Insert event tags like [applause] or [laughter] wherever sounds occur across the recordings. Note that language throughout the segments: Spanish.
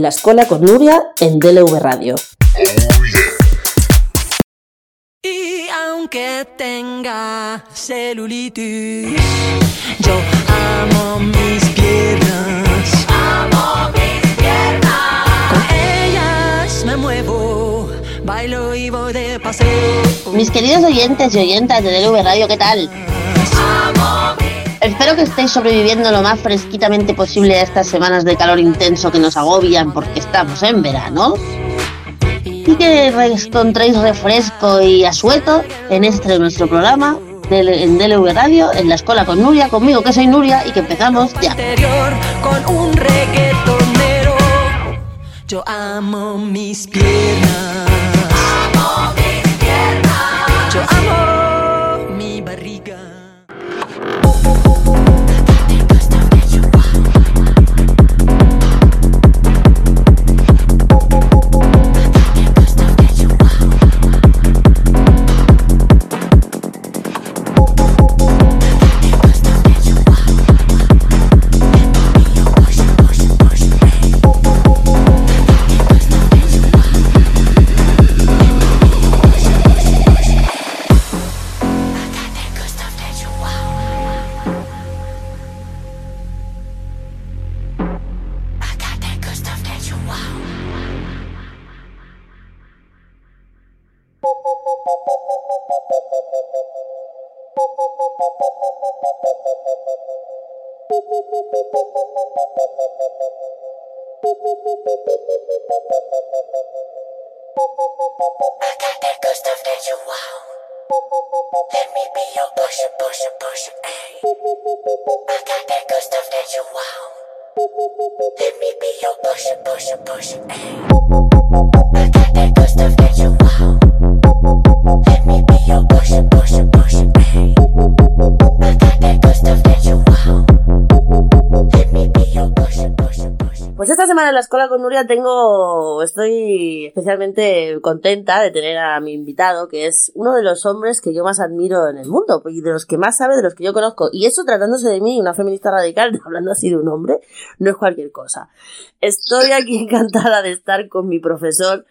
en la escuela con Nuria en DLV Radio. Y aunque tenga celulitis, yo amo mis piernas. Amo mis piernas. Con ellas me muevo, bailo y voy de paseo. Mis queridos oyentes y oyentas de DLV Radio, ¿qué tal? Espero que estéis sobreviviendo lo más fresquitamente posible a estas semanas de calor intenso que nos agobian porque estamos en verano. Y que encontréis refresco y asueto en este nuestro programa en DLV Radio, en la escuela con Nuria, conmigo que soy Nuria y que empezamos ya. Con un reggaetonero. Yo amo mis piernas. Nuria tengo, estoy especialmente contenta de tener a mi invitado, que es uno de los hombres que yo más admiro en el mundo y de los que más sabe, de los que yo conozco. Y eso tratándose de mí, una feminista radical, [laughs] hablando así de un hombre, no es cualquier cosa. Estoy aquí [laughs] encantada de estar con mi profesor,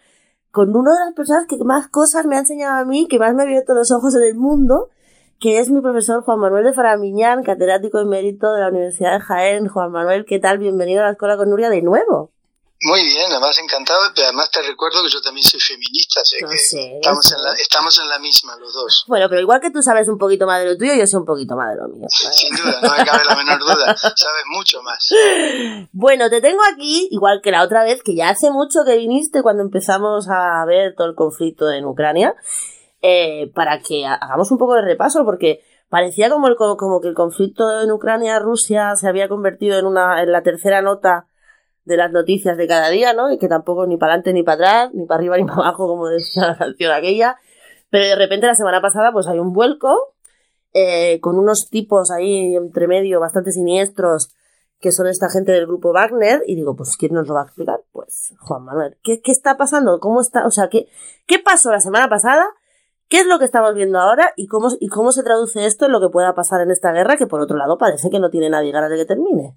con una de las personas que más cosas me ha enseñado a mí, que más me ha abierto los ojos en el mundo, que es mi profesor Juan Manuel de Faramiñán, catedrático emérito de la Universidad de Jaén. Juan Manuel, ¿qué tal? Bienvenido a la escuela con Nuria de nuevo. Muy bien, además encantado. pero Además te recuerdo que yo también soy feminista, así No que sé, estamos, en la, estamos en la misma los dos. Bueno, pero igual que tú sabes un poquito más de lo tuyo, yo sé un poquito más de lo mío. [laughs] Sin duda, no me cabe la menor duda. Sabes mucho más. [laughs] Bueno, te tengo aquí, igual que la otra vez, que ya hace mucho que viniste cuando empezamos a ver todo el conflicto en Ucrania, eh, para que ha- hagamos un poco de repaso, porque parecía como, el, como que el conflicto en Ucrania-Rusia se había convertido en, una, en la tercera nota de las noticias de cada día, ¿no? Y que tampoco ni para adelante ni para atrás, ni para arriba ni para abajo, como decía la canción aquella. Pero de repente la semana pasada pues hay un vuelco eh, con unos tipos ahí entre medio bastante siniestros que son esta gente del grupo Wagner y digo, pues ¿quién nos lo va a explicar? Pues Juan Manuel. ¿Qué, qué está pasando? ¿Cómo está? O sea, ¿qué, ¿qué pasó la semana pasada? ¿Qué es lo que estamos viendo ahora? ¿Y cómo, ¿Y cómo se traduce esto en lo que pueda pasar en esta guerra que por otro lado parece que no tiene nadie ganas de que termine?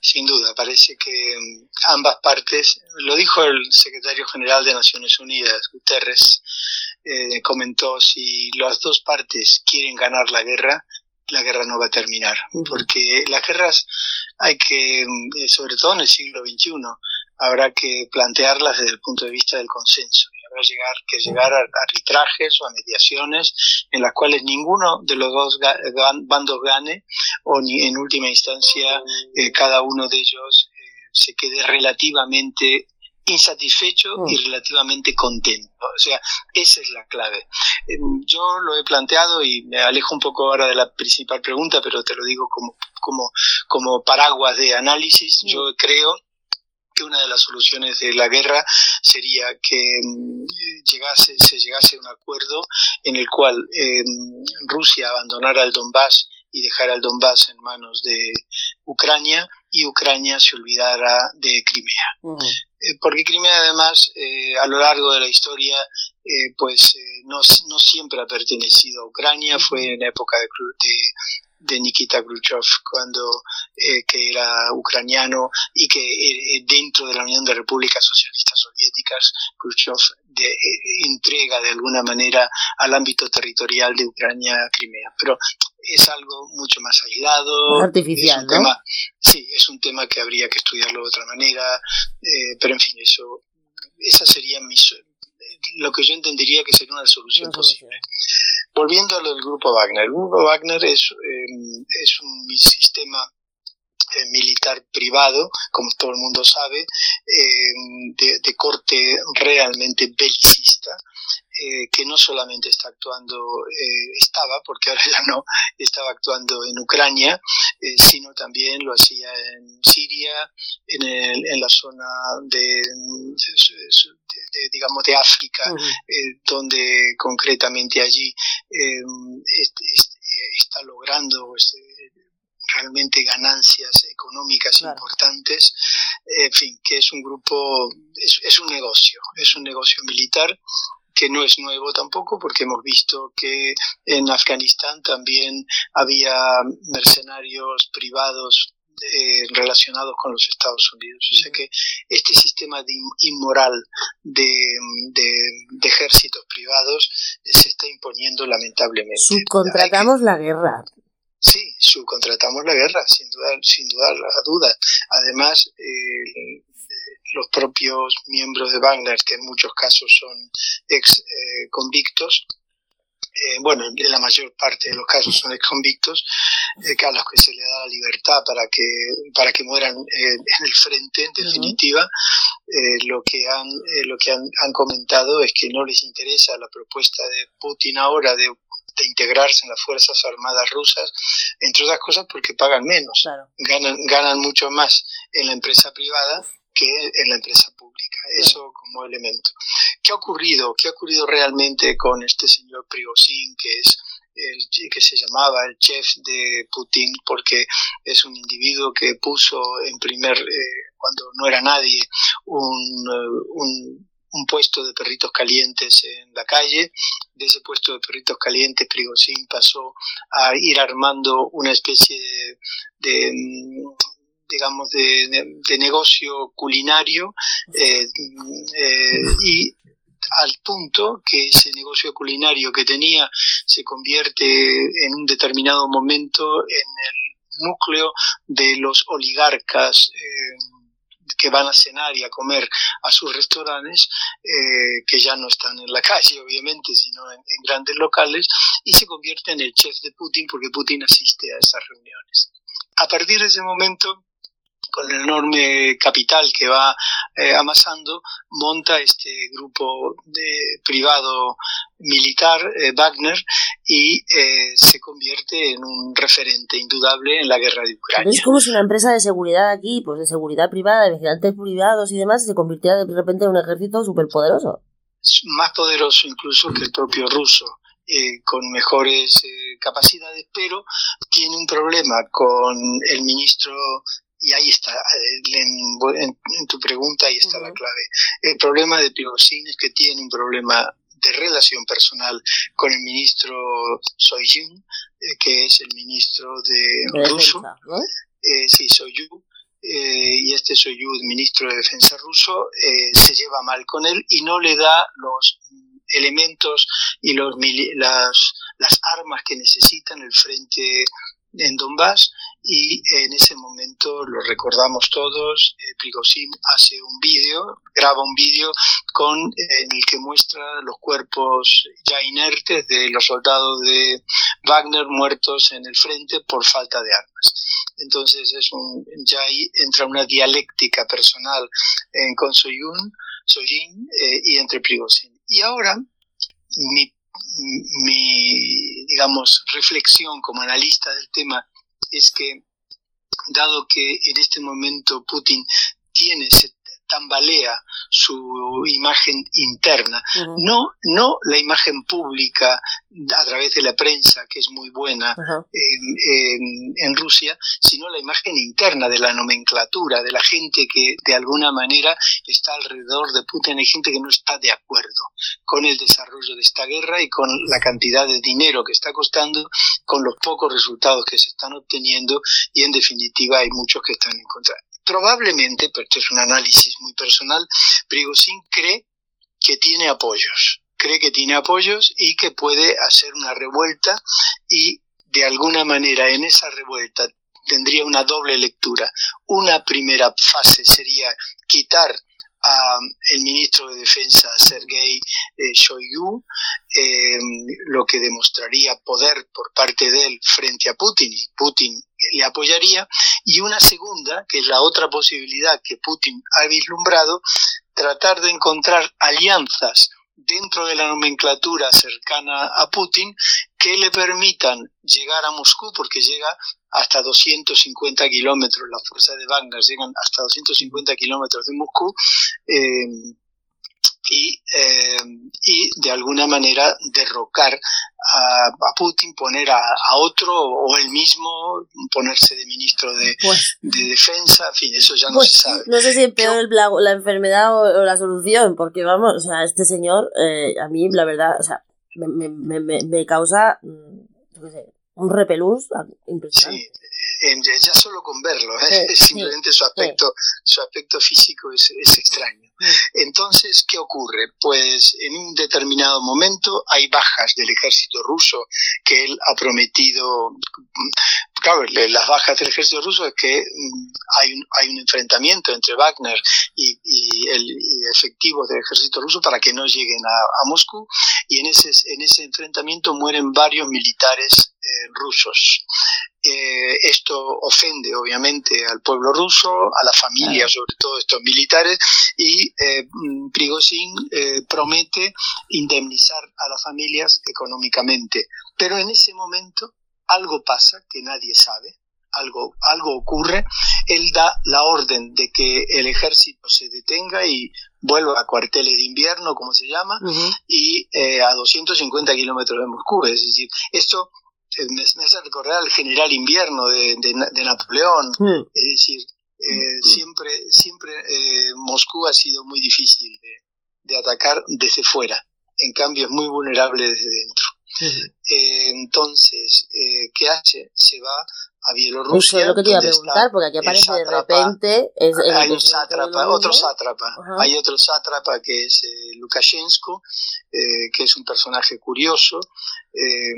Sin duda, parece que mm, ambas partes, lo dijo el secretario general de Naciones Unidas, Guterres, eh, comentó, si las dos partes quieren ganar la guerra, la guerra no va a terminar, porque las guerras hay que, mm, eh, sobre todo en el siglo XXI, habrá que plantearlas desde el punto de vista del consenso habrá llegar, que llegar a arbitrajes o a mediaciones en las cuales ninguno de los dos ga- bandos gane o ni en última instancia eh, cada uno de ellos eh, se quede relativamente insatisfecho y Mm. relativamente contento. O sea, esa es la clave. Em, Yo lo he planteado y me alejo un poco ahora de la principal pregunta, pero te lo digo como, como, como paraguas de análisis. Yo creo que una de las soluciones de la guerra sería que mm, llegase, se llegase a un acuerdo en el cual eh, Rusia abandonara el Donbass y dejara el Donbass en manos de Ucrania y Ucrania se olvidara de Crimea. Eh, porque Crimea además eh, a lo largo de la historia eh, pues eh, no, no siempre ha pertenecido a Ucrania, fue en época de, de Nikita Khrushchev cuando eh, que era ucraniano y que eh, dentro de la Unión de Repúblicas Socialistas Soviéticas Khrushchev de, eh, entrega de alguna manera al ámbito territorial de Ucrania Crimea. Pero es algo mucho más aislado. Artificial, es un ¿no? tema, sí, es un tema que habría que estudiarlo de otra manera, eh, pero en fin, eso, esa sería mi, lo que yo entendería que sería una solución posible. Volviendo a lo del grupo Wagner, el grupo Wagner es, eh, es un sistema eh, militar privado, como todo el mundo sabe, de, de corte realmente belicista, eh, que no solamente está actuando, eh, estaba, porque ahora [laughs] ya no, estaba actuando en Ucrania, eh, sino también lo hacía en Siria, en, el- en la zona de, de- de- digamos, de África, eh, donde concretamente allí eh, est- est- está logrando pues, realmente ganancias económicas Claro. importantes, en fin, que es un grupo, es, es un negocio, es un negocio militar que no es nuevo tampoco, porque hemos visto que en Afganistán también había mercenarios privados eh, relacionados con los Estados Unidos. O sea que este sistema de in- inmoral de, de- de ejércitos privados eh, se está imponiendo lamentablemente. Que- Subcontratamos la guerra. Sí, subcontratamos la guerra, sin duda, sin duda la duda. Además, eh, los propios miembros de Wagner, que en muchos casos son ex eh, convictos, eh, bueno, en la mayor parte de los casos son ex convictos, eh, a los que se le da la libertad para que para que mueran eh, en el frente, en definitiva, eh, lo que han eh, lo que han, han comentado es que no les interesa la propuesta de Putin ahora de de integrarse en las Fuerzas Armadas rusas, entre otras cosas porque pagan menos, Claro. ganan, ganan mucho más en la empresa privada que en la empresa pública, eso como elemento. ¿Qué ha ocurrido? ¿Qué ha ocurrido realmente con este señor Prigozhin, que es el que se llamaba el chef de Putin, porque es un individuo que puso en primer, eh, cuando no era nadie, un, eh, un, un puesto de perritos calientes en la calle. De ese puesto de perritos calientes, Prigozhin pasó a ir armando una especie de, de, mm, digamos, de, de- de negocio culinario eh, eh, y al punto que ese negocio culinario que tenía se convierte en un determinado momento en el núcleo de los oligarcas eh, que van a cenar y a comer a sus restaurantes, eh, que ya no están en la [laughs] calle, obviamente, sino en, en grandes locales, y se convierte en el chef de Putin porque Putin asiste a esas reuniones. A partir de ese momento, con el enorme capital que va eh, amasando, monta este grupo de privado militar, eh, Wagner, y eh, se convierte en un referente indudable en la guerra de Ucrania. Es como si una empresa de seguridad aquí, pues de seguridad privada, de vigilantes privados y demás, se convirtiera de repente en un ejército superpoderoso. Más poderoso incluso que el propio ruso. eh, con mejores eh, capacidades, pero tiene un problema con el ministro y ahí está, eh, en, en- en tu pregunta ahí está la clave. El problema de Prigozhin es que tiene un problema de relación personal con el ministro Soyun, eh, que es el ministro de De ruso, defensa, ¿no? eh, sí, Soyuz, eh, y este Soyuz, ministro de Defensa ruso, eh, se lleva mal con él y no le da los elementos y los las, las armas que necesita en el frente en Donbass y en ese momento lo recordamos todos, eh, Prigozhin hace un vídeo, graba un vídeo con eh, en el que muestra los cuerpos ya inertes de los soldados de Wagner muertos en el frente por falta de armas. Entonces es un, ya ahí entra una dialéctica personal eh, con Soyun, Soyin eh, y entre Prigozhin. Y ahora mi, digamos, reflexión como analista del tema es que, dado que en este momento Putin tiene, tambalea su imagen interna, no, no la imagen pública a través de la prensa, que es muy buena en, en- en Rusia, sino la imagen interna de la nomenclatura, de la gente que de alguna manera está alrededor de Putin. Hay gente que no está de acuerdo con el desarrollo de esta guerra y con la cantidad de dinero que está costando con los pocos resultados que se están obteniendo y en definitiva hay muchos que están en contra. Probablemente, pero esto es un análisis muy personal, Prigozhin cree que tiene apoyos, cree que tiene apoyos y que puede hacer una revuelta y de alguna manera en esa revuelta tendría una doble lectura. Una primera fase sería quitar al ministro de Defensa Sergei eh, Shoigu, eh, lo que demostraría poder por parte de él frente a Putin y Putin le apoyaría, y una segunda, que es la otra posibilidad que Putin ha vislumbrado, tratar de encontrar alianzas dentro de la nomenclatura cercana a Putin que le permitan llegar a Moscú, porque llega hasta 250 kilómetros, las fuerzas de Wagner llegan hasta 250 kilómetros de Moscú, eh, y, eh, y de alguna manera derrocar a, Putin, poner a, otro o él mismo ponerse de ministro de, pues de defensa, en fin, eso ya no pues se sabe. No sé si es peor el, la, enfermedad o, la solución, porque vamos, o sea, este señor, eh, a mí la verdad, o sea, me, me, me, me causa, mm, sé, un repelús impresionante. Sí ya solo con verlo, ¿eh? [laughs] simplemente su aspecto, su aspecto físico es, es extraño. Entonces, ¿qué ocurre? Pues en un determinado momento hay bajas del ejército ruso que él ha prometido. Claro, las bajas del ejército ruso es que mm, hay un, hay un enfrentamiento entre Wagner y, y el efectivo del ejército ruso para que no lleguen a, a Moscú y en ese, en ese enfrentamiento mueren varios militares eh, rusos. Eh, esto ofende obviamente al pueblo ruso, a la familia, sobre todo estos militares, y eh, Prigozhin eh, promete indemnizar a las familias económicamente. Pero en ese momento algo pasa que nadie sabe, algo, algo ocurre, él da la orden de que el ejército se detenga y vuelva a cuarteles de invierno, como se llama, y a 250 kilómetros de Moscú. Es decir, esto eh, me, hace recordar al general invierno de, de, Napoleón, mm. es decir, eh, siempre, siempre eh, Moscú ha sido muy difícil de, de, atacar desde fuera, en cambio es muy vulnerable desde dentro. entonces, ¿qué hace? Se va a Bielorrusia. Eso es lo que te iba a preguntar, porque aquí aparece de repente. hay un sátrapa, otro sátrapa. Hay otro sátrapa que es eh, Lukashenko, eh, que es un personaje curioso. Eh,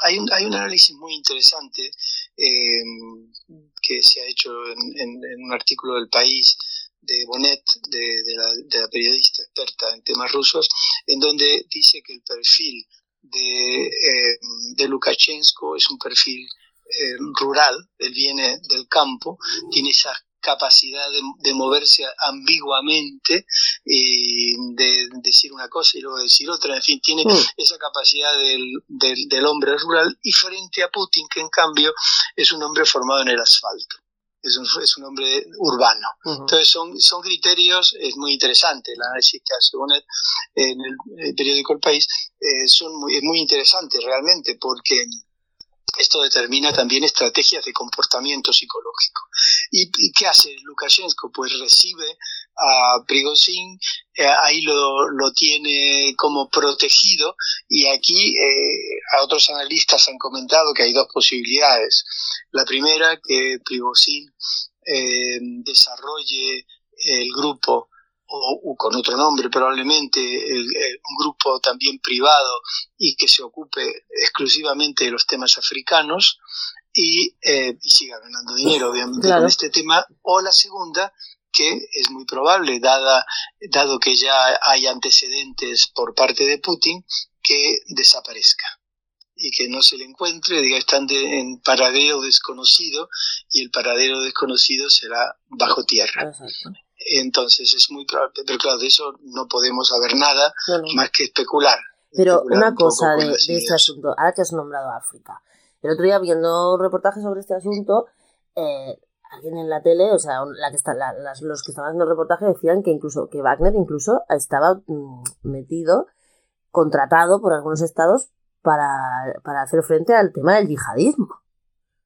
hay, un, hay un análisis muy interesante que se ha hecho en, un artículo del país de Bonet, de, la, de la periodista experta en temas rusos, en donde dice que el perfil de, eh, de Lukashenko es un perfil eh, rural, él viene del campo, tiene esa capacidad de, moverse ambiguamente y de decir una cosa y luego decir otra, en fin, tiene mm. esa capacidad del, del, hombre rural y frente a Putin, que en cambio es un hombre formado en el asfalto es un, es un hombre urbano. Entonces son, son criterios, es muy interesante el análisis que hace Bonet en el, periódico El País, eh, son muy, es muy interesante realmente porque esto determina también estrategias de comportamiento psicológico. ¿Y, qué hace Lukashenko? Pues recibe a Prigozhin, eh, ahí lo, lo, tiene como protegido y aquí eh, a otros analistas han comentado que hay dos posibilidades. La primera, que Prigozhin eh, desarrolle el grupo o, con otro nombre probablemente, un grupo también privado y que se ocupe exclusivamente de los temas africanos y, eh, y siga ganando dinero, obviamente, con este tema. O la segunda, que es muy probable, dada, dado que ya hay antecedentes por parte de Putin, que desaparezca y que no se le encuentre, diga, están en paradero desconocido y el paradero desconocido será bajo tierra. Entonces es muy probable, pero claro, de eso no podemos saber nada más que especular. Pero una cosa de, este asunto, ahora que has nombrado África, el otro día viendo reportajes sobre este asunto, eh, alguien en la tele, o sea, la que está, los que estaban haciendo el reportaje decían que incluso que Wagner incluso estaba mm, metido, contratado por algunos estados para, para hacer frente al tema del yihadismo.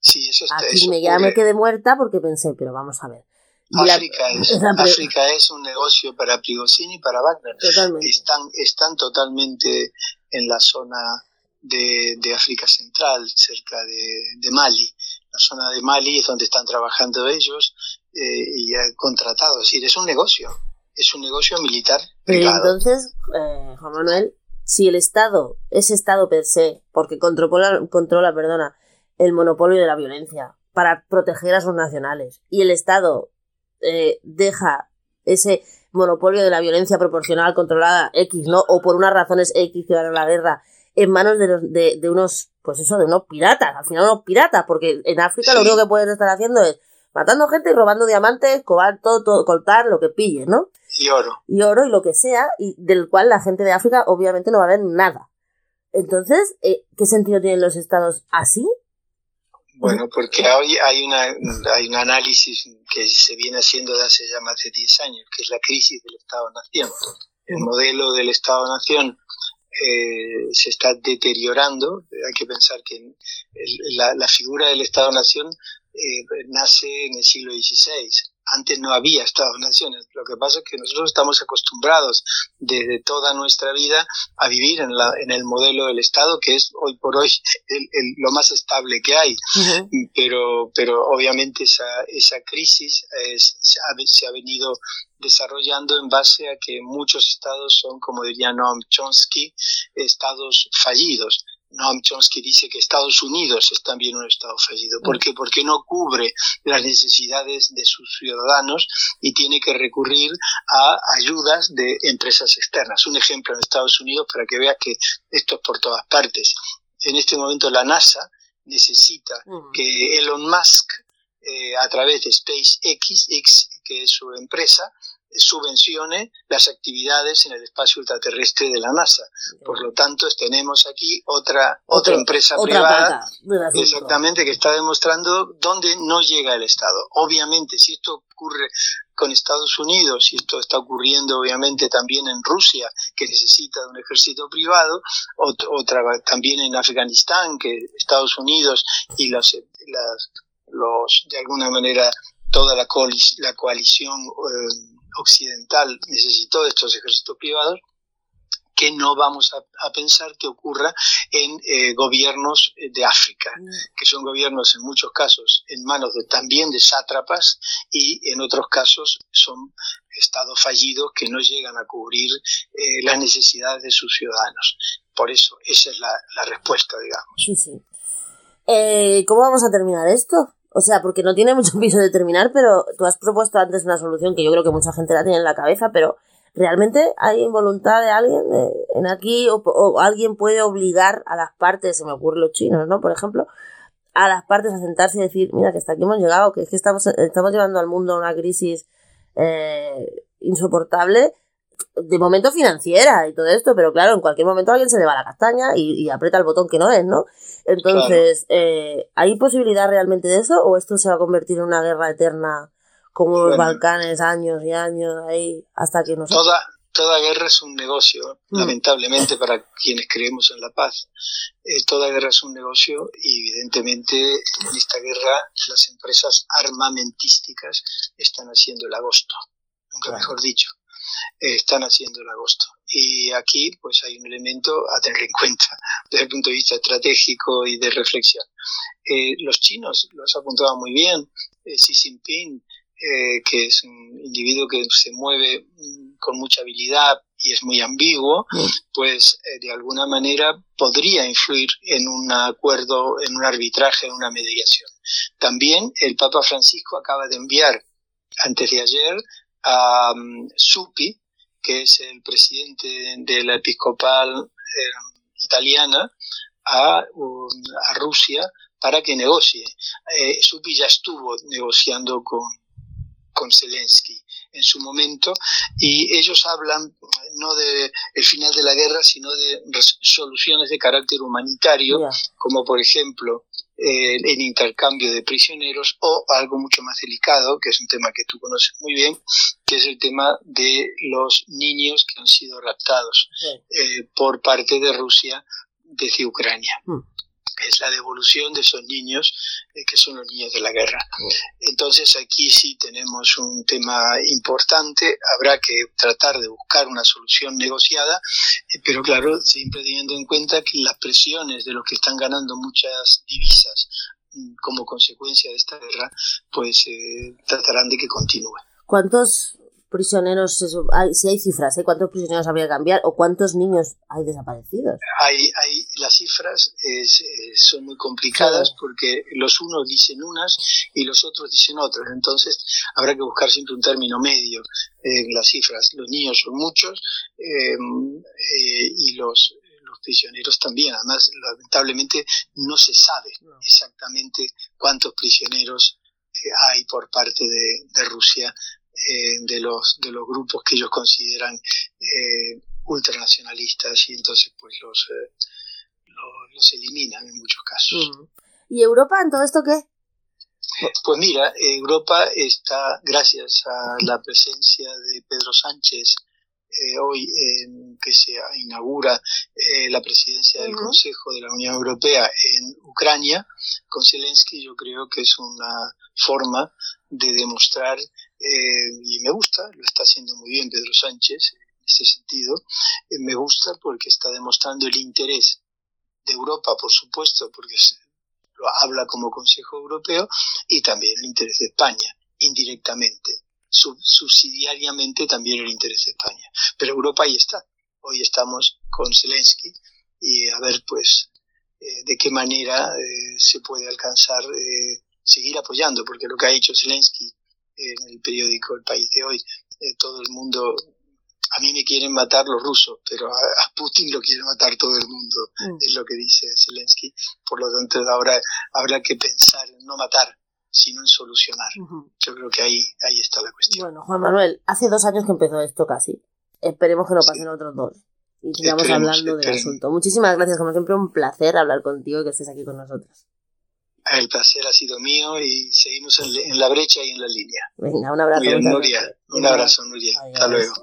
Sí, eso está. Aquí me, ya me quedé muerta porque pensé, pero vamos a ver. África, es, [laughs] África es un negocio para Prigozhin y para Wagner. Están, están totalmente en la zona de, de África Central, cerca de, de, Mali. La zona de Mali es donde están trabajando ellos eh, y han contratado. Es decir, es un negocio, es un negocio militar. Pero entonces, eh, Juan Manuel, si el Estado, ese Estado per se, porque controla, controla, perdona, el monopolio de la violencia para proteger a sus nacionales, y el Estado eh, deja ese monopolio de la violencia proporcional controlada X, ¿no? O por unas razones X que van a la guerra en manos de, los, de, de, unos, pues eso, de unos piratas, al final unos piratas, porque en África sí. lo único que pueden estar haciendo es matando gente y robando diamantes, cobalto, todo, coltar, lo que pilles, ¿no? Y oro. Y oro y lo que sea, y del cual la gente de África obviamente no va a ver nada. Entonces, eh, ¿qué sentido tienen los estados así? Bueno, porque hoy hay, una, hay un análisis que se viene haciendo desde hace ya más de 10 años, que es la crisis del Estado-Nación. El modelo del Estado-Nación eh, se está deteriorando. Hay que pensar que la, la, figura del Estado-Nación eh, nace en el siglo XVI. Antes no había Estados-naciones. Lo que pasa es que nosotros estamos acostumbrados desde toda nuestra vida a vivir en, la, en el modelo del Estado, que es hoy por hoy [laughs] el, el, lo más estable que hay. Uh -huh. pero, pero obviamente esa, esa crisis es, se, ha, se ha venido desarrollando en base a que muchos estados son, como diría Noam Chomsky, estados fallidos. Noam Chomsky dice que Estados Unidos es también un Estado fallido. ¿Por qué? Porque no cubre las necesidades de sus ciudadanos y tiene que recurrir a ayudas de empresas externas. Un ejemplo en Estados Unidos para que veas que esto es por todas partes. En este momento la NASA necesita que Elon Musk, eh, a través de SpaceX, X, que es su empresa, subvencione las actividades en el espacio ultraterrestre de la NASA. Por lo tanto, tenemos aquí otra otra empresa otra privada, exactamente, que está demostrando dónde no llega el Estado. Obviamente, si esto ocurre con Estados Unidos, y esto está ocurriendo obviamente también en Rusia, que necesita de un ejército privado, otra también en Afganistán, que Estados Unidos y las, las los de alguna manera toda la, coalic la coalición eh, occidental necesitó de estos ejércitos privados, que no vamos a, a pensar que ocurra en eh, gobiernos de África, que son gobiernos en muchos casos en manos de, también de sátrapas y en otros casos son estados fallidos que no llegan a cubrir eh, las necesidades de sus ciudadanos. Por eso, esa es la, la respuesta, digamos. Sí, sí. Eh, ¿Cómo vamos a terminar esto? O sea, porque no tiene mucho [laughs] piso de terminar, pero tú has propuesto antes una solución que yo creo que mucha gente la tiene en la cabeza, pero ¿realmente hay voluntad de alguien en aquí o, o, alguien puede obligar a las partes, se me ocurre los chinos, ¿no? Por ejemplo, a las partes a sentarse y decir, mira, que hasta aquí hemos llegado, que es que estamos, estamos llevando al mundo a una crisis eh, insoportable, de momento financiera y todo esto, pero claro, en cualquier momento alguien se le va la castaña y, y aprieta el botón que no es, ¿no? Entonces, claro. eh, ¿hay posibilidad realmente de eso o esto se va a convertir en una guerra eterna como bueno, los Balcanes, años y años ahí, hasta que nos... Toda, toda guerra es un negocio, mm. lamentablemente para quienes creemos en la paz. Eh, toda guerra es un negocio y evidentemente en esta guerra las empresas armamentísticas están haciendo el agosto, nunca mejor dicho están haciendo en agosto. Y aquí pues hay un elemento a tener en cuenta [laughs] desde el punto de vista estratégico y de reflexión. Eh, los chinos lo has apuntado muy bien. Eh, Xi Jinping, eh, que es un individuo que se mueve con mucha habilidad y es muy ambiguo, pues eh, de alguna manera podría influir en un acuerdo, en un arbitraje, en una mediación. También el Papa Francisco acaba de enviar antes de ayer a um, Supi, que es el presidente de la episcopal eh, italiana, a, um, a, Rusia para que negocie. Eh, Supi ya estuvo negociando con, con Zelensky en su momento y ellos hablan no de el final de la guerra sino de soluciones de carácter humanitario yeah. como por ejemplo eh, el intercambio de prisioneros o algo mucho más delicado que es un tema que tú conoces muy bien que es el tema de los niños que han sido raptados eh, por parte de Rusia desde Ucrania mm. Es la devolución de esos niños eh, que son los niños de la guerra. Entonces aquí sí tenemos un tema importante, habrá que tratar de buscar una solución negociada, eh, pero claro, siempre teniendo en cuenta que las presiones de los que están ganando muchas divisas mm, como consecuencia de esta guerra, pues eh, tratarán de que continúe. ¿Cuántos prisioneros, hay, si hay cifras, ¿eh? ¿cuántos prisioneros habría que cambiar o cuántos niños hay desaparecidos? Hay, hay las cifras es, eh, son muy complicadas porque los unos dicen unas y los otros dicen otras. Entonces habrá que buscar siempre un término medio en las cifras. Los niños son muchos eh, eh, y los, los prisioneros también. Además, lamentablemente no se sabe exactamente cuántos prisioneros eh, hay por parte de, de Rusia eh, de los de los grupos que ellos consideran eh, ultranacionalistas y entonces pues los eh, lo- los eliminan en muchos casos. ¿Y Europa en todo esto qué? Pues mira, Europa está, gracias a la presencia de Pedro Sánchez eh, hoy en que se inaugura eh, la presidencia del. Consejo de la Unión Europea en Ucrania, con Zelensky yo creo que es una forma de demostrar, eh, y me gusta, lo está haciendo muy bien Pedro Sánchez en ese sentido, eh, me gusta porque está demostrando el interés de Europa, por supuesto, porque lo habla como Consejo Europeo, y también el interés de España, indirectamente, sub- subsidiariamente también el interés de España. Pero Europa ahí está. Hoy estamos con Zelensky y a ver, pues, eh, de qué manera eh, se puede alcanzar eh, seguir apoyando, porque lo que ha hecho Zelensky en el periódico El País de hoy, eh, todo el mundo, a mí me quieren matar los rusos, pero a, a Putin lo quiere matar todo el mundo, Mm. es lo que dice Zelensky. Por lo tanto, ahora habrá que pensar en no matar, sino en solucionar. Yo creo que ahí, ahí está la cuestión. Bueno, Juan Manuel, hace dos años que empezó esto casi. Esperemos que no pasen otros dos. Y sigamos Esperemos, hablando del asunto. Muchísimas gracias, como siempre, un placer hablar contigo y que estés aquí con nosotros. El placer ha sido mío y seguimos en, en la brecha y en la línea. Venga, un abrazo. Bien, Nuria. Un abrazo, Nuria. Hasta luego.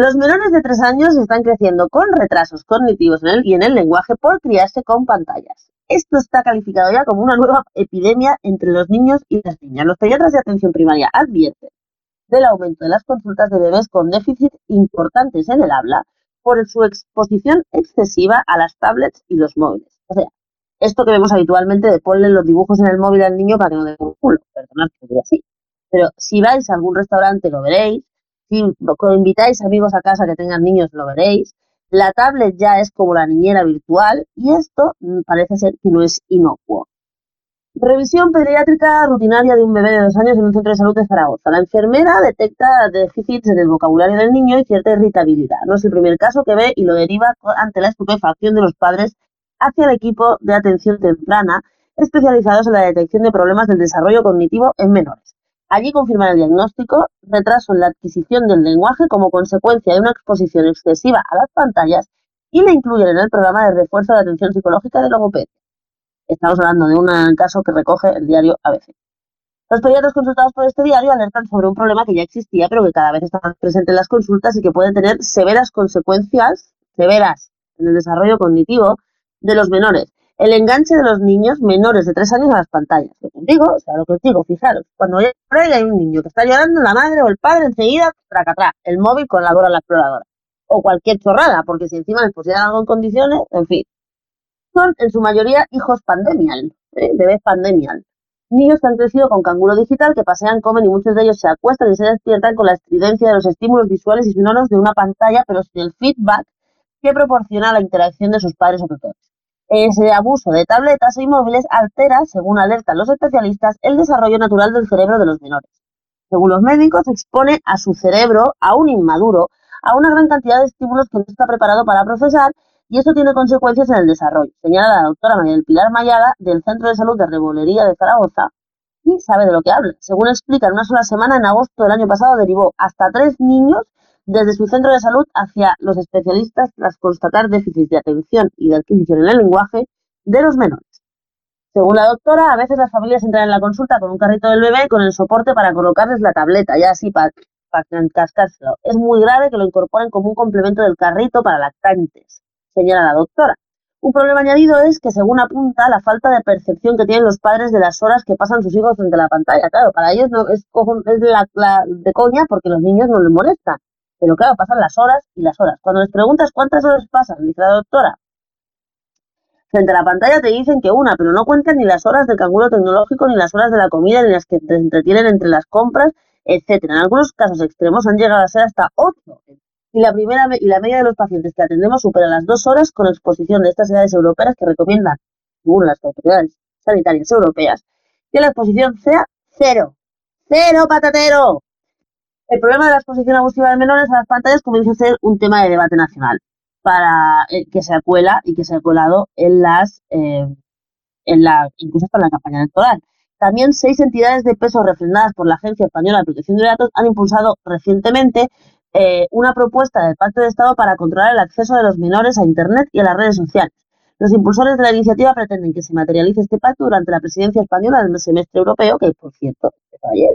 Los menores de 3 años están creciendo con retrasos cognitivos en el, y en el lenguaje por criarse con pantallas. Esto está calificado ya como una nueva epidemia entre los niños y las niñas. Los pediatras de atención primaria advierten del aumento de las consultas de bebés con déficit importantes en el habla por su exposición excesiva a las tablets y los móviles. O sea, esto que vemos habitualmente de ponle los dibujos en el móvil al niño para que no dé un culo. Perdonad que diga así. Pero si vais a algún restaurante lo veréis, si invitáis amigos a casa que tengan niños lo veréis. La tablet ya es como la niñera virtual y esto parece ser que no es inocuo. Revisión pediátrica rutinaria de un bebé de dos años en un centro de salud de Zaragoza. La enfermera detecta déficits en el vocabulario del niño y cierta irritabilidad. No es el primer caso que ve y lo deriva ante la estupefacción de los padres hacia el equipo de atención temprana especializados en la detección de problemas del desarrollo cognitivo en menores. Allí confirman el diagnóstico, retraso en la adquisición del lenguaje como consecuencia de una exposición excesiva a las pantallas y le incluyen en el programa de refuerzo de atención psicológica de logopedia. Estamos hablando de un caso que recoge el diario ABC. Los pediatras consultados por este diario alertan sobre un problema que ya existía, pero que cada vez está más presente en las consultas y que puede tener severas consecuencias, severas, en el desarrollo cognitivo de los menores. El enganche de los niños menores de tres años a las pantallas. Lo que os digo, o sea, lo que os digo, fijaros, cuando por ahí hay un niño que está llorando, la madre o el padre enseguida, tracatrá, el móvil con la Dora la exploradora. O cualquier chorrada, porque si encima les pusieran algo en condiciones, en fin. Son en su mayoría hijos pandemial, ¿eh? bebés pandemial. Niños que han crecido con canguro digital, que pasean, comen y muchos de ellos se acuestan y se despiertan con la estridencia de los estímulos visuales y sonoros de una pantalla, pero sin el feedback que proporciona la interacción de sus padres o tutores. Ese abuso de tabletas e inmóviles altera, según alertan los especialistas, el desarrollo natural del cerebro de los menores. Según los médicos, expone a su cerebro, aún inmaduro, a una gran cantidad de estímulos que no está preparado para procesar y eso tiene consecuencias en el desarrollo, señala la doctora María del Pilar Mayada del Centro de Salud de Rebolería de Zaragoza y sabe de lo que habla. Según explica, en una sola semana, en agosto del año pasado, derivó hasta tres niños desde su centro de salud hacia los especialistas tras constatar déficits de atención y de adquisición en el lenguaje de los menores. Según la doctora, a veces las familias entran en la consulta con un carrito del bebé con el soporte para colocarles la tableta, ya así para, para cascárselo. Es muy grave que lo incorporen como un complemento del carrito para lactantes, señala la doctora. Un problema añadido es que, según apunta, la falta de percepción que tienen los padres de las horas que pasan sus hijos frente a la pantalla. Claro, para ellos no es, es la, la, de coña porque los niños no les molestan. Pero claro, pasan las horas y las horas. Cuando les preguntas cuántas horas pasan, dice la doctora, frente a la pantalla te dicen que una, pero no cuentan ni las horas del canguro tecnológico, ni las horas de la comida, ni las que te entretienen entre las compras, etcétera. En algunos casos extremos han llegado a ser hasta ocho. Y la primera y la media de los pacientes que atendemos supera las dos horas con exposición de estas edades europeas que recomiendan, según las autoridades sanitarias europeas, que la exposición sea cero. ¡Cero, patatero! El problema de la exposición abusiva de menores a las pantallas comienza a ser un tema de debate nacional para eh, que se acuela y que se ha colado en las eh, en la incluso hasta la campaña electoral. También seis entidades de peso refrendadas por la Agencia Española de Protección de Datos han impulsado recientemente eh, una propuesta del Pacto de Estado para controlar el acceso de los menores a Internet y a las redes sociales. Los impulsores de la iniciativa pretenden que se materialice este pacto durante la presidencia española del semestre europeo, que por cierto, ayer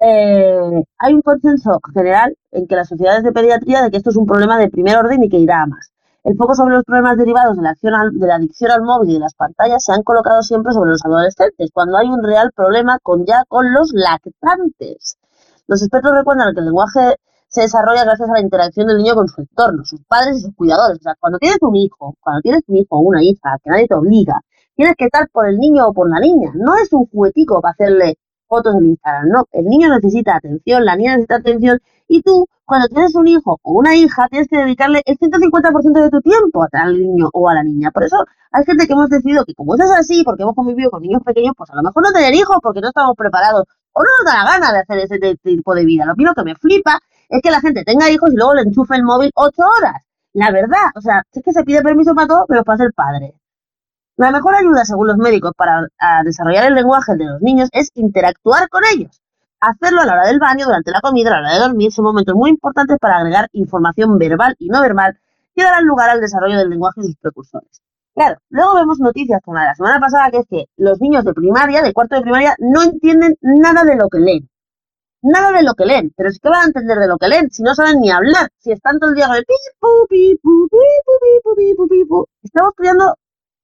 eh, hay un consenso general en que las sociedades de pediatría de que esto es un problema de primer orden y que irá a más. El foco sobre los problemas derivados de la, acción al, de la adicción al móvil y de las pantallas se han colocado siempre sobre los adolescentes, cuando hay un real problema con ya con los lactantes. Los expertos recuerdan que el lenguaje se desarrolla gracias a la interacción del niño con su entorno, sus padres y sus cuidadores. O sea, cuando tienes un hijo, cuando tienes un hijo o una hija, que nadie te obliga, tienes que estar por el niño o por la niña. No es un juguetico para hacerle fotos en Instagram. No, el niño necesita atención, la niña necesita atención y tú, cuando tienes un hijo o una hija, tienes que dedicarle el 150% de tu tiempo al niño o a la niña. Por eso hay gente que hemos decidido que como eso es así, porque hemos convivido con niños pequeños, pues a lo mejor no tener hijos porque no estamos preparados o no nos da la gana de hacer ese tipo de vida. Lo primero que me flipa es que la gente tenga hijos y luego le enchufe el móvil ocho horas. La verdad, o sea, es que se pide permiso para todo, pero para ser padre. La mejor ayuda, según los médicos, para desarrollar el lenguaje de los niños es interactuar con ellos. Hacerlo a la hora del baño, durante la comida, a la hora de dormir, son momentos muy importantes para agregar información verbal y no verbal que darán lugar al desarrollo del lenguaje y sus precursores. Claro, luego vemos noticias como la de la semana pasada, que es que los niños de primaria, de cuarto de primaria, no entienden nada de lo que leen. Nada de lo que leen. Pero es que van a entender de lo que leen si no saben ni hablar. Si están todo el día con el pipu, pipu, pipu, pipu, pipu, Estamos criando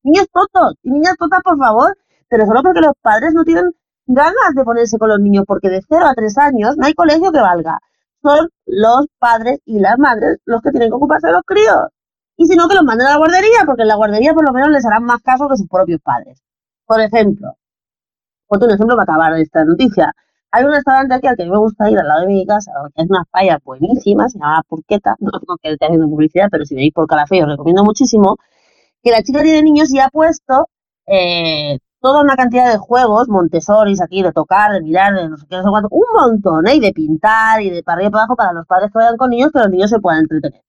niños totos y niñas totas, por favor, pero solo porque los padres no tienen ganas de ponerse con los niños, porque de 0 a 3 años no hay colegio que valga. Son los padres y las madres los que tienen que ocuparse de los críos. Y si no, que los manden a la guardería, porque en la guardería por lo menos les harán más caso que sus propios padres. Por ejemplo, otro ejemplo para acabar esta noticia. Hay un restaurante aquí al que me gusta ir al lado de mi casa, que es una falla buenísima, se llama Purqueta, no tengo que esté haciendo publicidad, pero si veis por Calafé os recomiendo muchísimo, que la chica tiene niños y ha puesto eh, toda una cantidad de juegos, Montessori, aquí, de tocar, de mirar, de no sé qué, no sé cuánto, un montón, ¿eh? Y de pintar y de para arriba y para abajo para los padres que vayan con niños, que los niños se puedan entretener.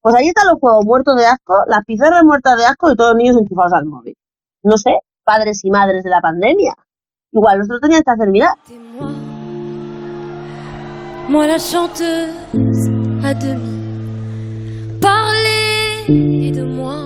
Pues ahí están los juegos muertos de asco, las pizarras muertas de asco y todos los niños enchufados al móvil. No sé, padres y madres de la pandemia. igual nosotros tenían que hacer mirar. moi la chanteuse à demi. Parlez de moi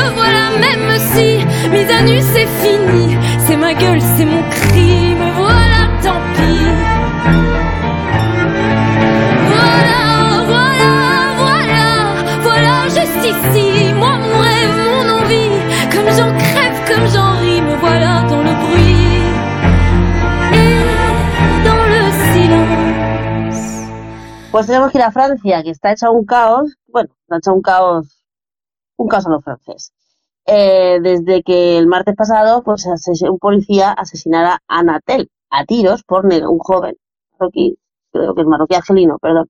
Me voilà, même si mise à nu c'est fini. C'est ma gueule, c'est mon cri. Me voilà, tant pis. Voilà, voilà, voilà, voilà, juste ici, moi mon rêve, mon envie, comme j'en crève, comme j'en ris, me voilà dans le bruit et dans le silence. Pues tenemos que ir a Francia, que está hecha un caos, bueno, está un caos, un los franceses. Eh, desde que el martes pasado, pues un policía asesinara a Natel a tiros por un joven marroquí, creo que es marroquí argelino, perdón,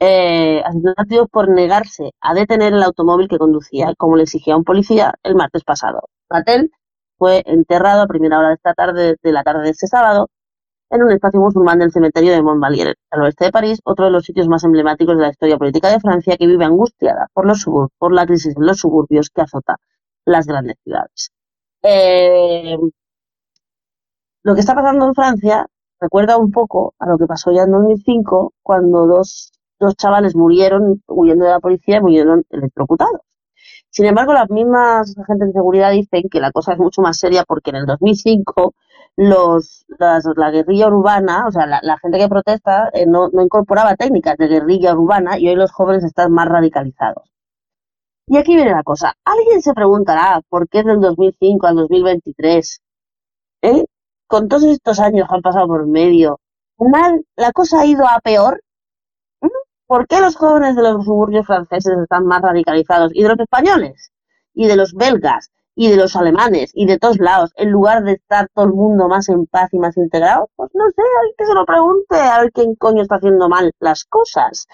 eh, a tiros por negarse a detener el automóvil que conducía, como le exigía un policía el martes pasado. Natel fue enterrado a primera hora de esta tarde, de la tarde de este sábado, en un espacio musulmán del cementerio de Montbalier, al oeste de París, otro de los sitios más emblemáticos de la historia política de Francia, que vive angustiada por, los subur- por la crisis en los suburbios que azota las grandes ciudades. Eh, lo que está pasando en Francia recuerda un poco a lo que pasó ya en 2005, cuando dos, dos chavales murieron huyendo de la policía y murieron electrocutados. Sin embargo, las mismas agentes de seguridad dicen que la cosa es mucho más seria porque en el 2005 los, la guerrilla urbana, o sea, la, gente que protesta eh, no, no incorporaba técnicas de guerrilla urbana y hoy los jóvenes están más radicalizados. Y aquí viene la cosa. Alguien se preguntará por qué del 2005 al 2023, ¿eh? con todos estos años que han pasado por medio, mal, la cosa ha ido a peor. ¿Por qué los jóvenes de los suburbios franceses están más radicalizados? Y de los españoles, y de los belgas, y de los alemanes, y de todos lados, en lugar de estar todo el mundo más en paz y más integrado, pues no sé, alguien que se lo pregunte, a ver quién coño está haciendo mal las cosas.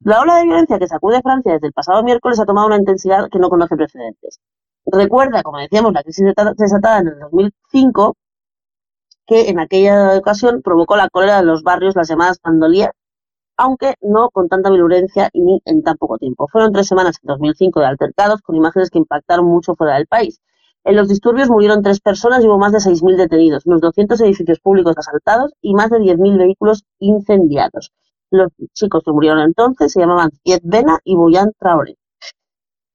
La ola de violencia que sacude Francia desde el pasado miércoles ha tomado una intensidad que no conoce precedentes. Recuerda, como decíamos, la crisis desata- desatada en el 2005, que en aquella ocasión provocó la cólera de los barrios, las llamadas bandolier, aunque no con tanta violencia y ni en tan poco tiempo. Fueron tres semanas en 2005 de altercados con imágenes que impactaron mucho fuera del país. En los disturbios murieron tres personas y hubo más de 6.000 detenidos, unos 200 edificios públicos asaltados y más de 10.000 vehículos incendiados. Los chicos que murieron entonces se llamaban Zied Bena y Boyan Traoré.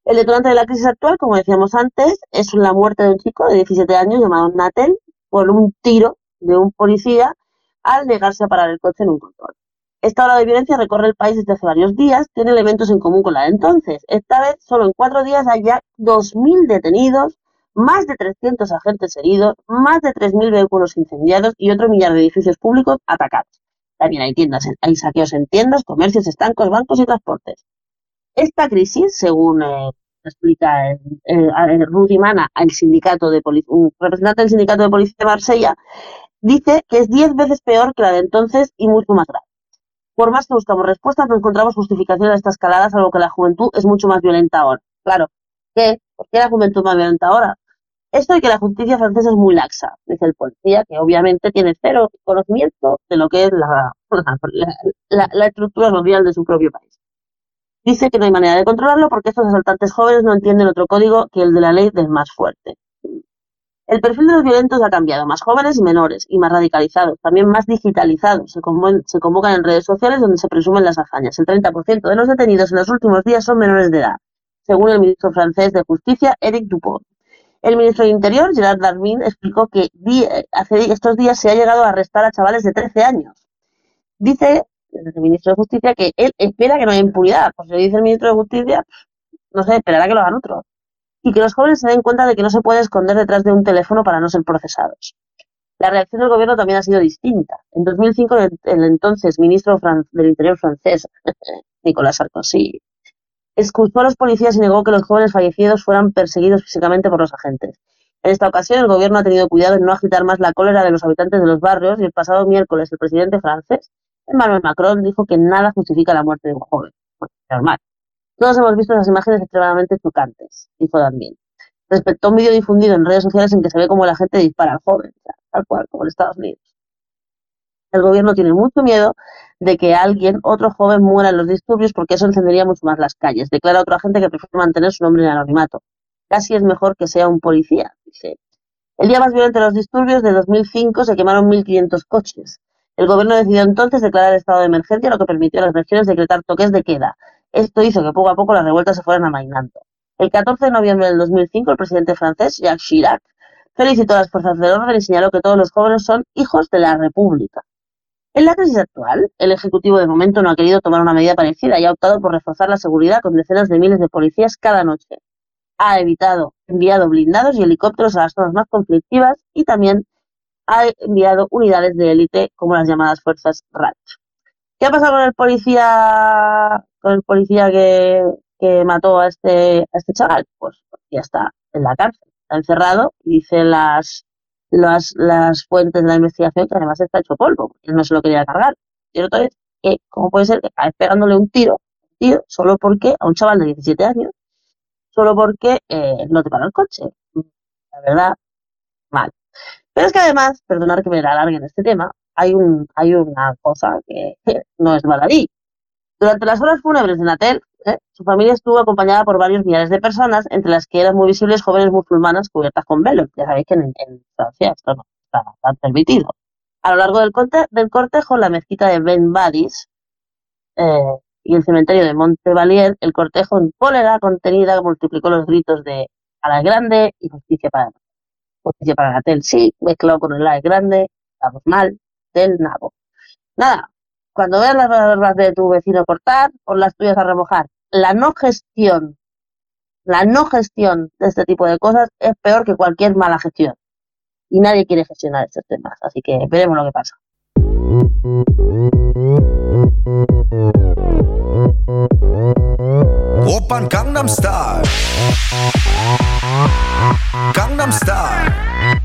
El detonante de la crisis actual, como decíamos antes, es la muerte de un chico de 17 años llamado Natel por un tiro de un policía al negarse a parar el coche en un control. Esta ola de violencia recorre el país desde hace varios días, tiene elementos en común con la de entonces. Esta vez, solo en cuatro días hay ya 2.000 detenidos, más de 300 agentes heridos, más de 3.000 vehículos incendiados y otro millar de edificios públicos atacados. También hay tiendas, en- hay saqueos en tiendas, comercios, estancos, bancos y transportes. Esta crisis, según eh, explica eh, eh, Rudy Mana, el sindicato de un representante del sindicato de policía de Marsella, dice que es 10 veces peor que la de entonces y mucho más grave. Por más que buscamos respuestas, no encontramos justificación a esta escalada, salvo que la juventud es mucho más violenta ahora. Claro, ¿qué? ¿Por qué la juventud es más violenta ahora? Esto y que la justicia francesa es muy laxa, dice el policía, que obviamente tiene cero conocimiento de lo que es [laughs] la, la, la- la estructura social de su propio país. Dice que no hay manera de controlarlo porque estos asaltantes jóvenes no entienden otro código que el de la ley del más fuerte. El perfil de los violentos ha cambiado, más jóvenes y menores, y más radicalizados, también más digitalizados. Se, se convocan en redes sociales donde se presumen las hazañas. El 30% de los detenidos en los últimos días son menores de edad, según el ministro francés de Justicia, Eric Dupont. El ministro de Interior, Gerard Darmin, explicó que di- hace estos días se ha llegado a arrestar a chavales de 13 años. Dice el ministro de Justicia que él espera que no haya impunidad. Pues dice el ministro de Justicia, no sé, esperará que lo hagan otros. Y que los jóvenes se den cuenta de que no se puede esconder detrás de un teléfono para no ser procesados. La reacción del gobierno también ha sido distinta. En 2005, el, entonces ministro del Interior francés, [laughs] Nicolas Sarkozy, excusó a los policías y negó que los jóvenes fallecidos fueran perseguidos físicamente por los agentes. En esta ocasión, el gobierno ha tenido cuidado en no agitar más la cólera de los habitantes de los barrios y el pasado miércoles el presidente francés, Emmanuel Macron, dijo que nada justifica la muerte de un joven. Normal. Todos hemos visto esas imágenes extremadamente chocantes, dijo también. Respecto a un vídeo difundido en redes sociales en que se ve cómo la gente dispara al joven, tal cual, como en Estados Unidos. El gobierno tiene mucho miedo de que alguien, otro joven, muera en los disturbios porque eso encendería mucho más las calles. Declara otro agente que prefiere mantener su nombre en anonimato. Casi es mejor que sea un policía, dice. El día más violento de los disturbios de 2005 se quemaron 1.500 coches. El gobierno decidió entonces declarar estado de emergencia, lo que permitió a las regiones decretar toques de queda. Esto hizo que poco a poco las revueltas se fueran amainando. El 14 de noviembre del 2005, el presidente francés, Jacques Chirac, felicitó a las fuerzas del orden y señaló que todos los jóvenes son hijos de la República. En la crisis actual, el Ejecutivo de momento no ha querido tomar una medida parecida y ha optado por reforzar la seguridad con decenas de miles de policías cada noche. Ha evitado, enviado blindados y helicópteros a las zonas más conflictivas y también ha enviado unidades de élite como las llamadas fuerzas RAT. ¿Qué ha pasado con el policía, el policía que, que mató a este, a este chaval? Pues ya está en la cárcel, está encerrado y dicen las, las, las fuentes de la investigación que además está hecho polvo, él no se lo quería cargar. Cierto es que, ¿cómo puede ser que acabes pegándole un tiro, solo porque, a un chaval de 17 años, solo porque eh, no te para el coche? La verdad, mal. Pero es que además, perdonar que me alargue en este tema, hay, un, hay una cosa que no es baladí. Durante las horas fúnebres de Natel, ¿eh? su familia estuvo acompañada por varios millares de personas, entre las que eran muy visibles jóvenes musulmanas cubiertas con velo. Ya sabéis que en, Francia esto no está, permitido. A lo largo del, corte, del cortejo, la mezquita de Ben Badis eh, y el cementerio de Montevalier, el cortejo en cólera contenida multiplicó los gritos de a la grande y justicia para justicia para Natel, sí, mezclado con el la grande, estamos mal, del nabo. Nada, cuando veas las barbas de tu vecino cortar, pon las tuyas a remojar. La no gestión, la no gestión de este tipo de cosas es peor que cualquier mala gestión. Y nadie quiere gestionar estos temas, así que veremos lo que pasa. Open Gangnam Style. Gangnam Style.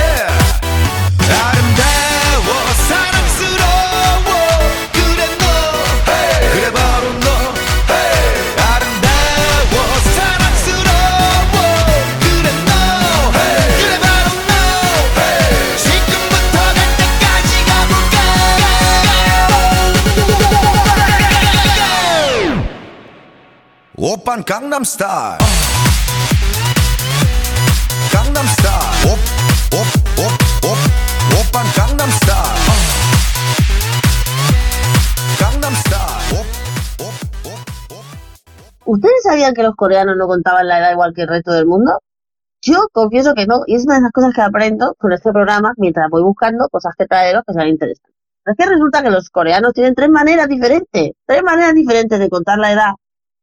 오빤 강남 스타일 강남 스타일 오빤 강남 스타일 강남 스타일 ¿Ustedes sabían que los coreanos no contaban la edad igual que el resto del mundo? Yo confieso que no, y es una de las cosas que aprendo con este programa mientras voy buscando cosas que traeros que sean interesantes. Es que resulta que los coreanos tienen tres maneras diferentes, tres maneras diferentes de contar la edad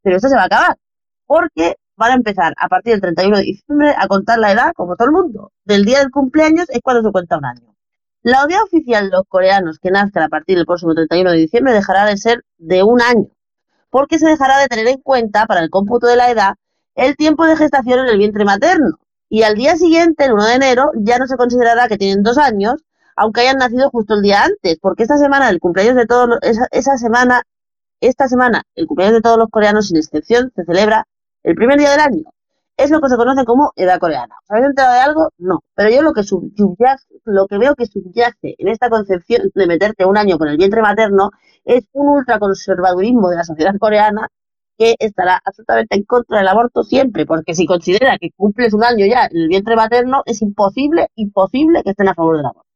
pero esto se va a acabar, porque van a empezar a partir del 31 de diciembre a contar la edad como todo el mundo. Del día del cumpleaños es cuando se cuenta un año. La edad oficial de los coreanos que nazcan a partir del próximo 31 de diciembre dejará de ser de un año, porque se dejará de tener en cuenta para el cómputo de la edad el tiempo de gestación en el vientre materno. Y al día siguiente, el 1 de enero, ya no se considerará que tienen dos años, aunque hayan nacido justo el día antes, porque esta semana, el cumpleaños de todos, esa, esa semana, esta semana, el cumpleaños de todos los coreanos, sin excepción, se celebra el primer día del año. es lo que se conoce como edad coreana. ¿Os habéis enterado de algo? No. Pero yo lo que subyace, lo que veo que subyace en esta concepción de meterte un año con el vientre materno es un ultraconservadurismo de la sociedad coreana que estará absolutamente en contra del aborto siempre, porque si considera que cumples un año ya en el vientre materno, es imposible, imposible que estén a favor del aborto.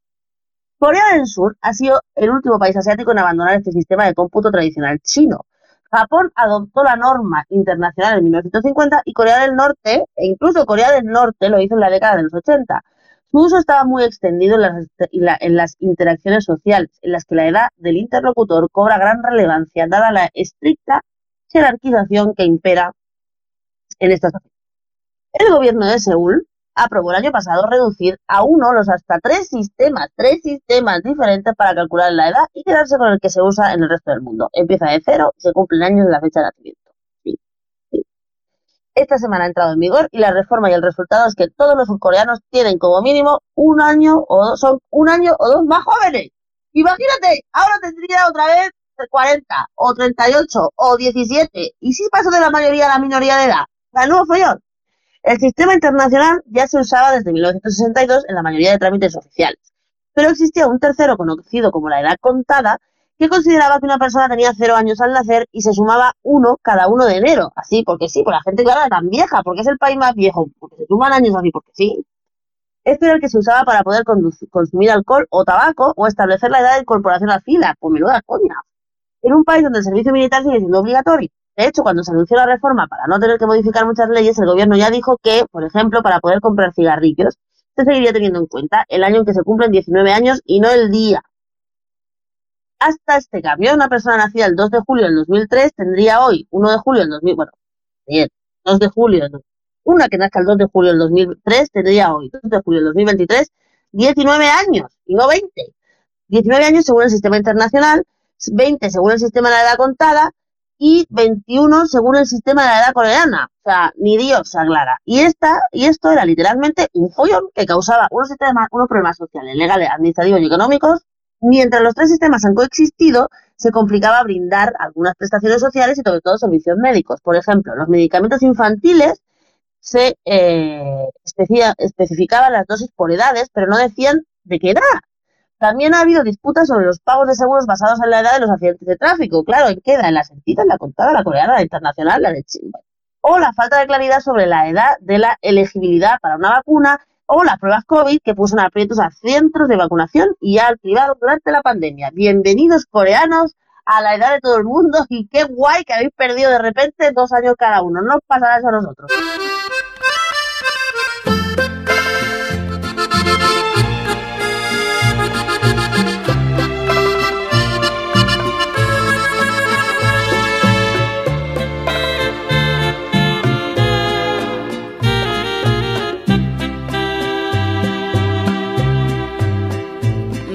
Corea del Sur ha sido el último país asiático en abandonar este sistema de cómputo tradicional chino. Japón adoptó la norma internacional en 1950 y Corea del Norte, e incluso Corea del Norte lo hizo en la década de los 80. Su uso estaba muy extendido en las, la- en las interacciones sociales, en las que la edad del interlocutor cobra gran relevancia, dada la estricta jerarquización que impera en estas. El gobierno de Seúl aprobó el año pasado reducir a uno los hasta tres sistemas, tres sistemas diferentes para calcular la edad y quedarse con el que se usa en el resto del mundo. Empieza de cero y se cumplen años de la fecha de nacimiento. Esta semana ha entrado en vigor y la reforma y el resultado es que todos los surcoreanos tienen como mínimo un año o dos, son un año o dos más jóvenes. Imagínate, ahora tendría otra vez 40 o 38 o 17 y si paso de la mayoría a la minoría de edad. ¿El nuevo follón? El sistema internacional ya se usaba desde 1962 en la mayoría de trámites oficiales, pero existía un tercero conocido como la edad contada que consideraba que una persona tenía cero años al nacer y se sumaba uno cada uno de enero. Así, porque sí, por la gente, claro, tan vieja, porque es el país más viejo, porque se suman años así, porque sí. Este era el que se usaba para poder consumir alcohol o tabaco o establecer la edad de incorporación a fila. Pues menuda coña. En un país donde el servicio militar sigue siendo obligatorio. De hecho, cuando se anunció la reforma para no tener que modificar muchas leyes, el gobierno ya dijo que, por ejemplo, para poder comprar cigarrillos, se seguiría teniendo en cuenta el año en que se cumplen 19 años y no el día. Hasta este cambio, una persona nacida el 2 de julio del 2003 tendría hoy, 1 de julio del 2000, bueno, bien, 2 de julio, una que nazca el 2 de julio del 2003 tendría hoy, 2 de julio del 2023, 19 años y no 20. 19 años según el sistema internacional, 20 según el sistema de la edad contada y 21 según el sistema de la edad coreana. O sea, ni Dios aclara. Y, esta, y esto era literalmente un follón que causaba unos, sistemas, unos problemas sociales, legales, administrativos y económicos. Mientras los tres sistemas han coexistido, se complicaba brindar algunas prestaciones sociales y sobre todo servicios médicos. Por ejemplo, los medicamentos infantiles se eh, especificaban las dosis por edades, pero no decían de qué edad. También ha habido disputas sobre los pagos de seguros basados en la edad de los accidentes de tráfico. Claro, ¿en qué edad? ¿En la sentida, en la contada, la coreana, la internacional, la de Chile? O la falta de claridad sobre la edad de la elegibilidad para una vacuna o las pruebas COVID que puso aprietos a centros de vacunación y al privado durante la pandemia. Bienvenidos coreanos a la edad de todo el mundo y qué guay que habéis perdido de repente dos años cada uno. No os pasará eso a nosotros.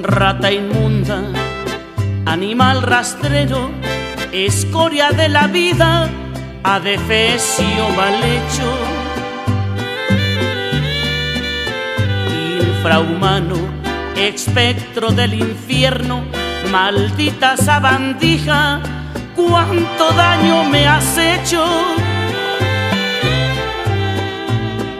Rata inmunda, animal rastrero, escoria de la vida, adefesio mal hecho, infrahumano, espectro del infierno, maldita sabandija, cuánto daño me has hecho.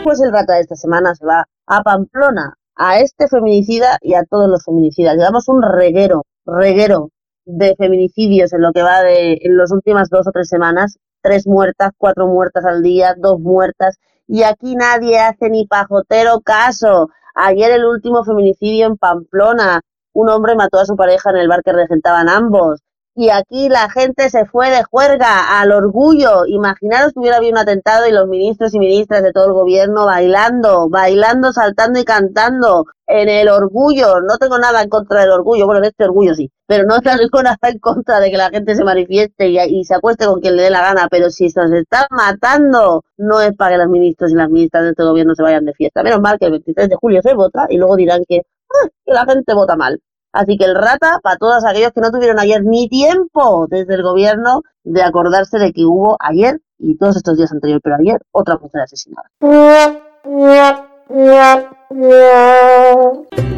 Pues el rata de esta semana se va a Pamplona, a este feminicida y a todos los feminicidas. Llevamos un reguero, reguero de feminicidios en lo que va de en las últimas dos o tres semanas. Tres muertas, cuatro muertas al día, dos muertas. Y aquí nadie hace ni pajotero caso. Ayer el último feminicidio en Pamplona. Un hombre mató a su pareja en el bar que regentaban ambos. Y aquí la gente se fue de juerga al orgullo. Imaginaros que hubiera habido un atentado y los ministros y ministras de todo el gobierno bailando, bailando, saltando y cantando en el orgullo. No tengo nada en contra del orgullo, bueno, de este orgullo sí, pero no tengo [laughs] nada en contra de que la gente se manifieste y, se acueste con quien le dé la gana. Pero si se nos están matando, no es para que los ministros y las ministras de este gobierno se vayan de fiesta. Menos mal que el 23 de julio se vota y luego dirán que, "Ah, que la gente vota mal. Así que el rata para todos aquellos que no tuvieron ayer ni tiempo desde el gobierno de acordarse de que hubo ayer y todos estos días anteriores, pero ayer otra mujer asesinada.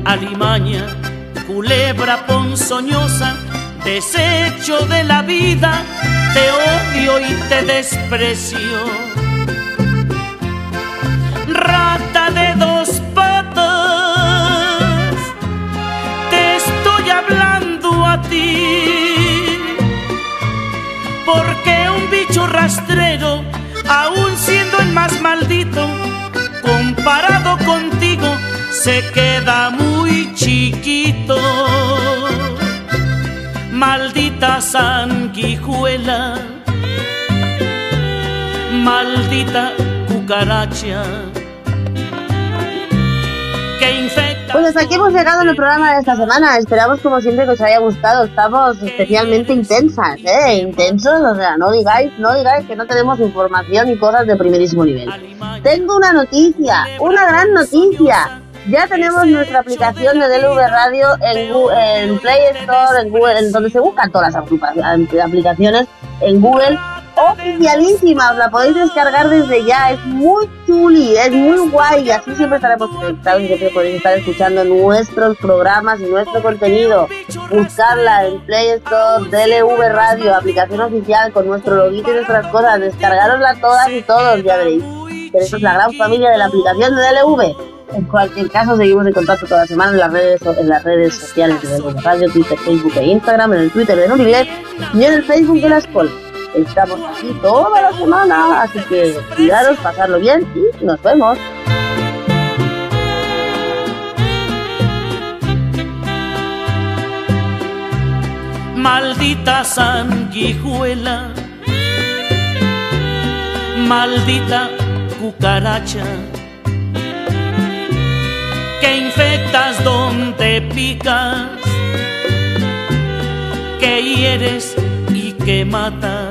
alimaña, culebra ponzoñosa, desecho de la vida, te odio y te desprecio. rata de dos rastrero, aun siendo el más maldito, comparado contigo, se queda muy chiquito. Maldita sanguijuela, maldita cucaracha que infecta. Pues hasta aquí hemos llegado en el programa de esta semana. Esperamos como siempre que os haya gustado. Estamos especialmente intensas, ¿eh? Intensos, o sea, no digáis, no digáis que no tenemos información y cosas de primerísimo nivel. Tengo una noticia, una gran noticia. Ya tenemos nuestra aplicación de DLV Radio en, en Play Store, en Google, en donde se buscan todas las aplicaciones en Google. Oficialísima, os la podéis descargar desde ya, es muy chuli, es muy guay, y así siempre estaremos conectados y siempre podéis estar escuchando nuestros programas y nuestro contenido. Buscarla en Play Store, DLV Radio, aplicación oficial con nuestro loguito y nuestras cosas, descargarosla todas y todos, ya veréis. Pero esta es la gran familia de la aplicación de DLV. En cualquier caso, seguimos en contacto toda la semana en las redes, en las redes sociales de Radio, Twitter, Facebook e Instagram, en el Twitter de Nurilet y en el Facebook de la escuela. Estamos aquí toda la semana, así que cuidaros, pasarlo bien y nos vemos. Maldita sanguijuela, maldita cucaracha, que infectas donde picas, que hieres y que matas.